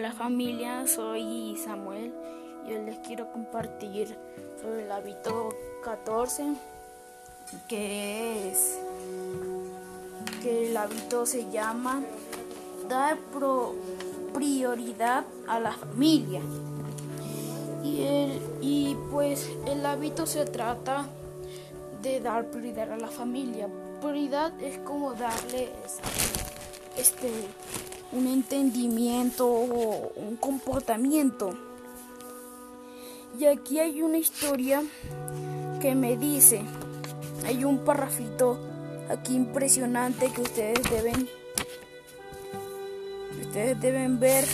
Hola familia, soy Samuel y hoy les quiero compartir sobre el hábito 14 que es que el hábito se llama dar prioridad a la familia. Y, pues el hábito se trata de dar prioridad a la familia. Prioridad es como darle este un entendimiento o un comportamiento. Y aquí hay una historia que me dice, hay un parrafito aquí impresionante que ustedes deben ustedes deben ver.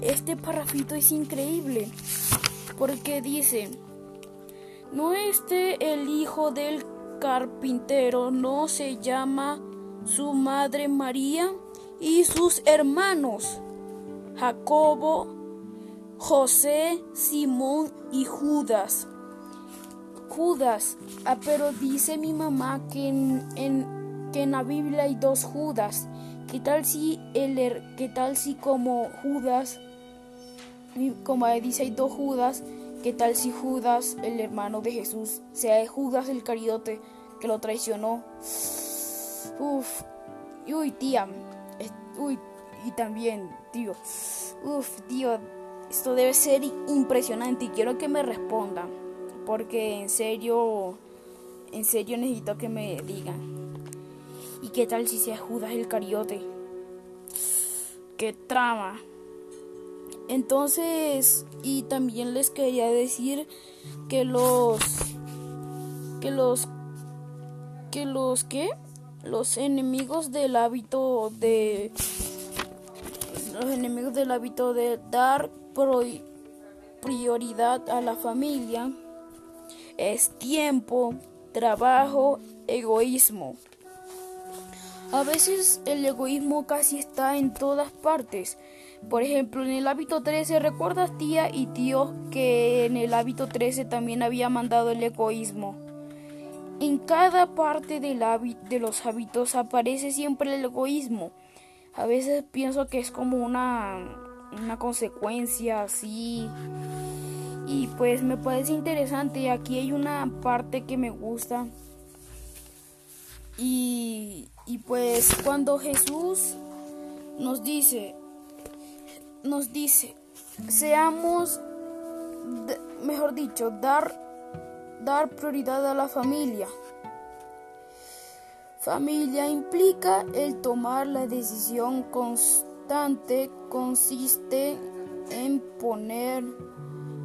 Este parrafito es increíble porque dice, no este el hijo del carpintero, no se llama su madre María y sus hermanos Jacobo, José, Simón y Judas. Judas, ah, pero dice mi mamá que en, que en la Biblia hay dos Judas. ¿Qué tal si el qué tal si como Judas como dice hay dos Judas, qué tal si Judas, el hermano de Jesús, sea Judas el cariote que lo traicionó? Uf, uy, tía, Uy, y también, tío. Uf, tío, esto debe ser impresionante y quiero que me responda. Porque en serio, en serio necesito que me digan. ¿Y qué tal si sea Judas el Cariote? ¡Qué trama! Entonces, y también les quería decir que los. que los. que los. ¿qué? Los enemigos del hábito de los enemigos del hábito de dar prioridad a la familia es tiempo, trabajo, egoísmo. A veces el egoísmo casi está en todas partes. Por ejemplo, en el hábito 13, ¿recuerdas tía y tío que en el hábito 13 también había mandado el egoísmo? En cada parte del de los hábitos aparece siempre el egoísmo. A veces pienso que es como una, una consecuencia así. Y pues me parece interesante. Aquí hay una parte que me gusta. Y, y pues cuando Jesús nos dice, nos dice, seamos, mejor dicho, dar dar prioridad a la familia. Familia implica el tomar la decisión constante, consiste en poner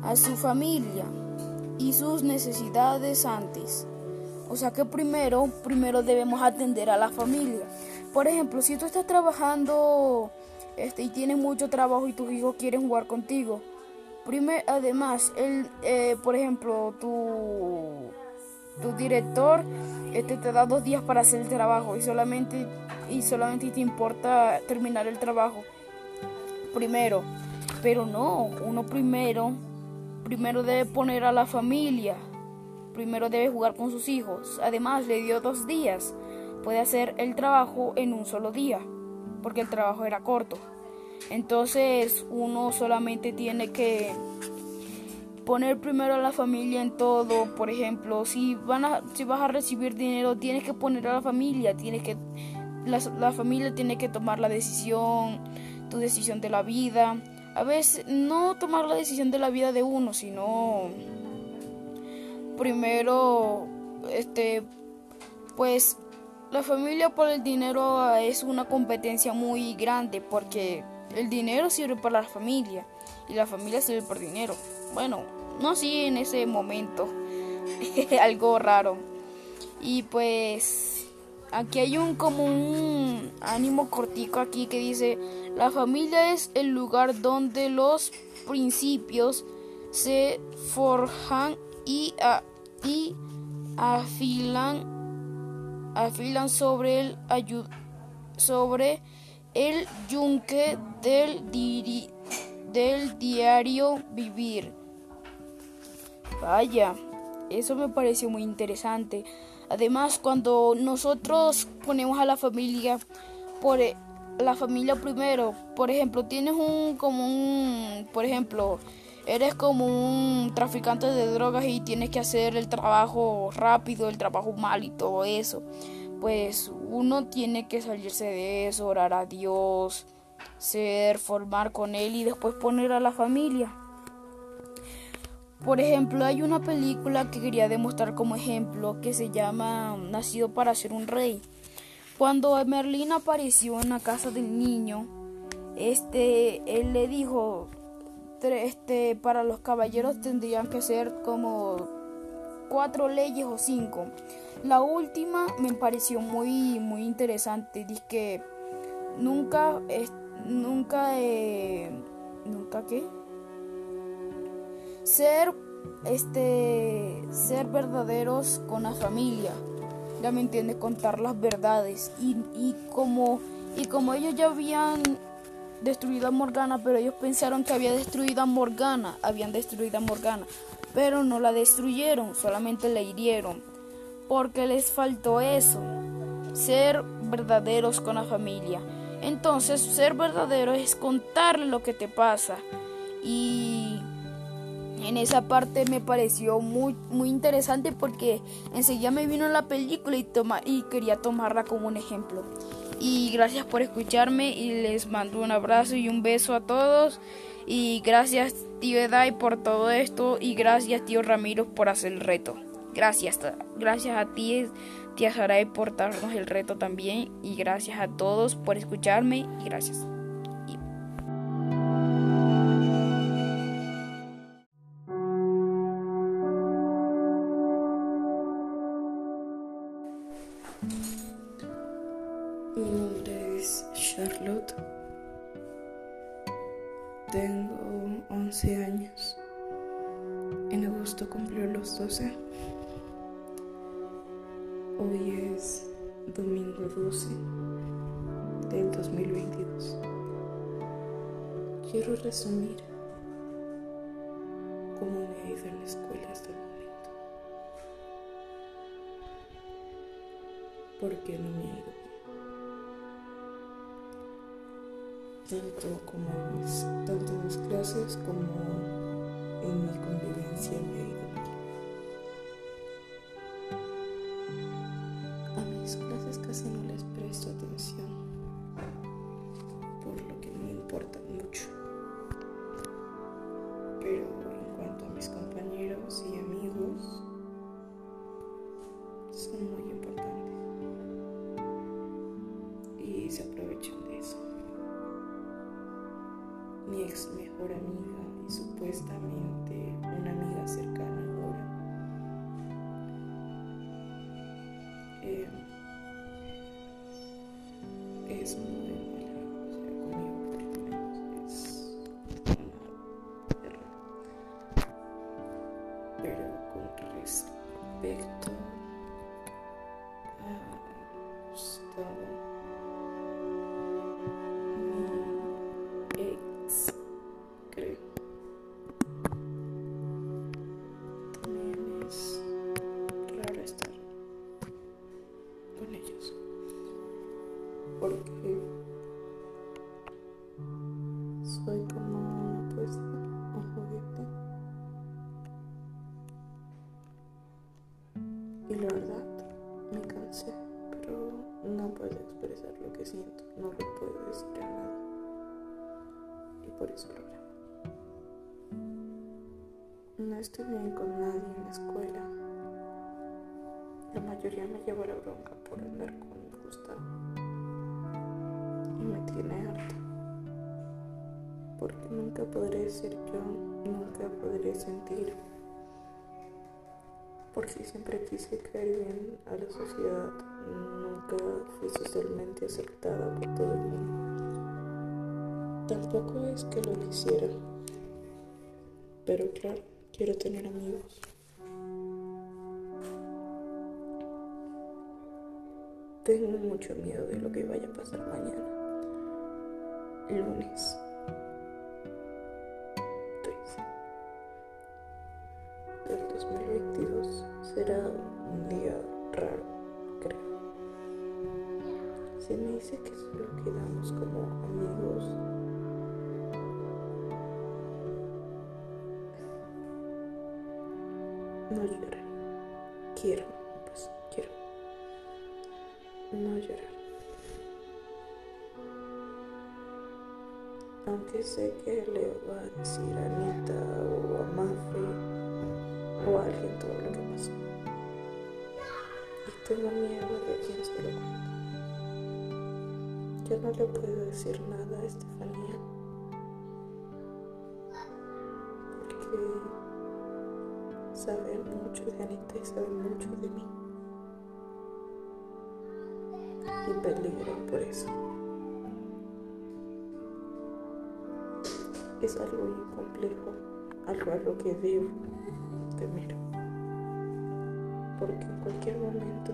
a su familia y sus necesidades antes. O sea que primero, primero debemos atender a la familia. Por ejemplo, si tú estás trabajando este, y tienes mucho trabajo y tus hijos quieren jugar contigo, Además, el, eh, por ejemplo, tu, tu director este, te da dos días para hacer el trabajo y solamente, y solamente te importa terminar el trabajo primero. Pero no, uno primero, primero debe poner a la familia, primero debe jugar con sus hijos. Además, le dio dos días. Puede hacer el trabajo en un solo día, porque el trabajo era corto. Entonces uno solamente tiene que poner primero a la familia en todo. Por ejemplo, si, van a, si vas a recibir dinero, tienes que poner a la familia. Tienes que, la, la familia tiene que tomar la decisión, tu decisión de la vida. A veces no tomar la decisión de la vida de uno, sino primero, este, pues la familia por el dinero es una competencia muy grande porque el dinero sirve para la familia y la familia sirve por dinero. Bueno, no así en ese momento. Algo raro. Y pues aquí hay un como un ánimo cortico aquí que dice, la familia es el lugar donde los principios se forjan y, y afilan afilan sobre el sobre el yunque del, del diario vivir. Vaya, eso me pareció muy interesante. Además, cuando nosotros ponemos a la familia por, la familia primero. Por ejemplo, tienes un como un, por ejemplo, eres como un traficante de drogas y tienes que hacer el trabajo rápido, el trabajo mal y todo eso. Pues uno tiene que salirse de eso, orar a Dios, ser, formar con Él y después poner a la familia. Por ejemplo, hay una película que quería demostrar como ejemplo que se llama Nacido para ser un rey. Cuando Merlín apareció en la casa del niño, este, él le dijo, este, para los caballeros tendrían que ser como cuatro leyes o cinco. La última me pareció muy, muy interesante. Dice que nunca, nunca, eh, nunca qué ser este ser verdaderos con la familia ya me entiende contar las verdades y, y como y como ellos ya habían destruido a Morgana pero ellos pensaron que había destruido a Morgana habían destruido a Morgana pero no la destruyeron solamente la hirieron porque les faltó eso ser verdaderos con la familia entonces ser verdadero es contarle lo que te pasa y en esa parte me pareció muy, muy interesante porque enseguida me vino la película y, toma, y quería tomarla como un ejemplo. Y gracias por escucharme y les mando un abrazo y un beso a todos. Y gracias tío Edai por todo esto y gracias tío Ramiro por hacer el reto. Gracias, gracias a ti tía Saray por darnos el reto también y gracias a todos por escucharme y gracias. Es Charlotte. Tengo 11 años. En agosto cumplió los 12. Hoy es domingo 12 del 2022. Quiero resumir cómo me ha ido en la escuela hasta el momento. ¿Por qué no me ha ido como tanto en mis clases como en mi convivencia ido ex mejor amiga y supuestamente una amiga cercana ahora. Eh, es muy mala, o sea, conmigo lo menos es una. Pero con respecto Y la verdad, me cansé, pero no puedo expresar lo que siento, no lo puedo decir a nadie. Y por eso lo grabo. No estoy bien con nadie en la escuela. La mayoría me lleva la bronca por andar con Gustavo y me tiene harta. Porque nunca podré ser yo, nunca podré sentir. Porque siempre quise caer bien a la sociedad, nunca fui socialmente aceptada por todo el mundo. Tampoco es que lo quisiera, pero claro, quiero tener amigos. Tengo mucho miedo de lo que vaya a pasar mañana lunes 2022 será un día raro, creo. Si me dice que solo quedamos como amigos, no llorar. Quiero, pues quiero. No llorar. Aunque sé que le va a decir a Anita o a Mafe o a alguien todo lo que pasó. Y tengo miedo de quién se lo cuente. Yo no le puedo decir nada a Estefanía. Porque sabe mucho de Anita y sabe mucho de mí. Y peligro por eso. Es algo muy complejo, algo a lo que debo temer. Porque en cualquier momento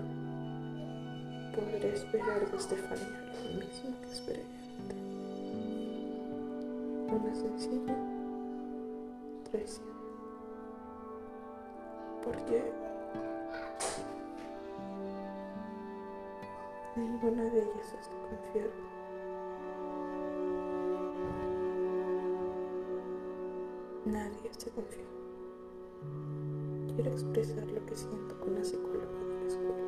podré esperar de Estefanía lo mismo que esperé de Una sencilla traición. Porque ninguna de ellas está confiada. Nadie está confiado. Quiero expresar lo que siento con la psicóloga de la escuela,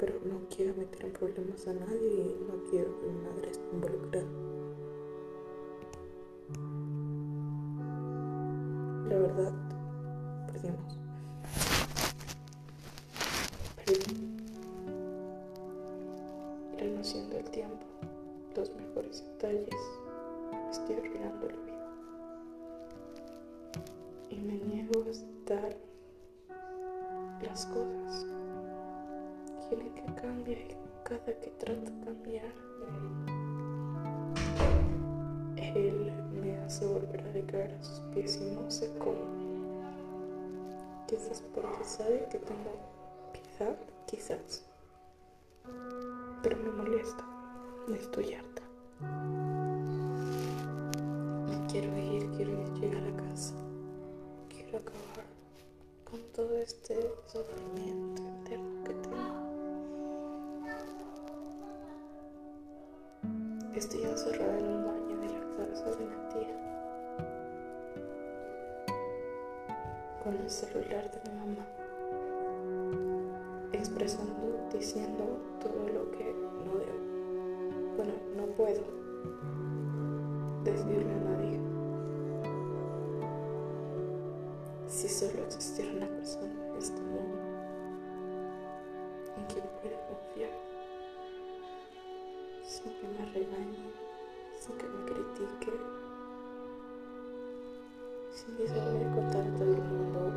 pero no quiero meter en problemas a nadie y no quiero que mi madre esté involucrada. La verdad, perdimos. Perdí. La noción del tiempo, los mejores detalles, estoy arruinando la vida. Y me niego a aceptar las cosas. Quiere que cambie y cada que trato de cambiar, él me hace volver a decaer a sus pies y no sé cómo. Quizás porque sabe que tengo piedad, quizás. Pero me molesta, me estoy harta. Quiero ir, quiero llegar a casa. Quiero acabar con todo este sufrimiento interno Estoy encerrada en un baño de la casa de una tía. Con el celular de mi mamá. Expresando, diciendo todo lo que no debo. Bueno, no puedo decirle a nadie. Si solo existiera una persona en este mundo en quien pueda confiar, sin que me regañe, sin que me critique, sin que se voy a contar a todo el mundo.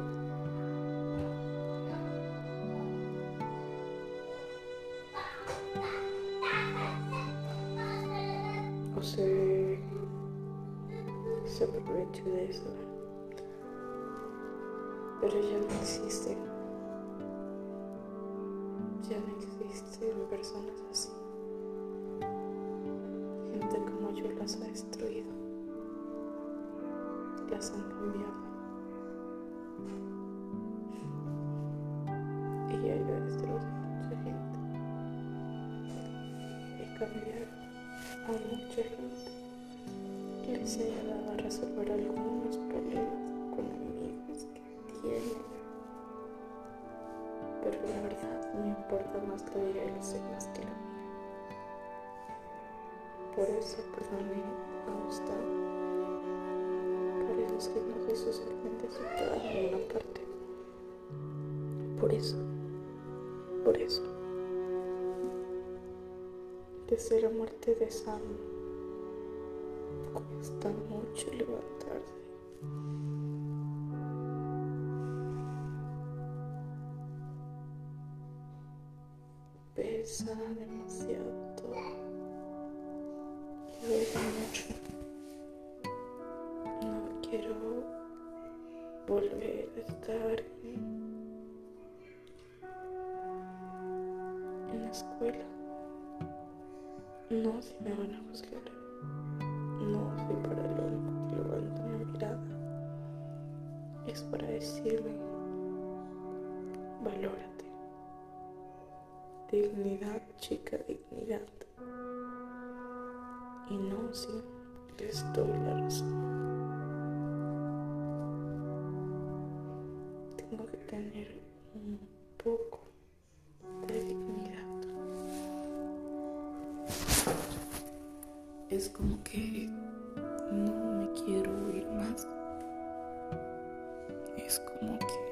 O se, se aproveche de eso. Pero ya no existe. Ya no existen personas así. Yo las ha destruido. Las han cambiado. Y destruido a mucha gente. He cambiado a mucha gente. Que les he ayudado a resolver algunos problemas con amigos que tienen. Pero la verdad me importa más la vida de los demás que la mía. Por eso perdoné a Gustavo. Por eso que no soy socialmente aceptada en ninguna parte. Por eso. Por eso. Desde la muerte de Sam cuesta mucho levantarse. Pesa demasiado volver a estar en, la escuela. No si me van a juzgar. No soy para lo único que levanta una mirada. Es para decirme, valórate. Dignidad, chica, dignidad. Y no, sí, es toda la razón. Es como que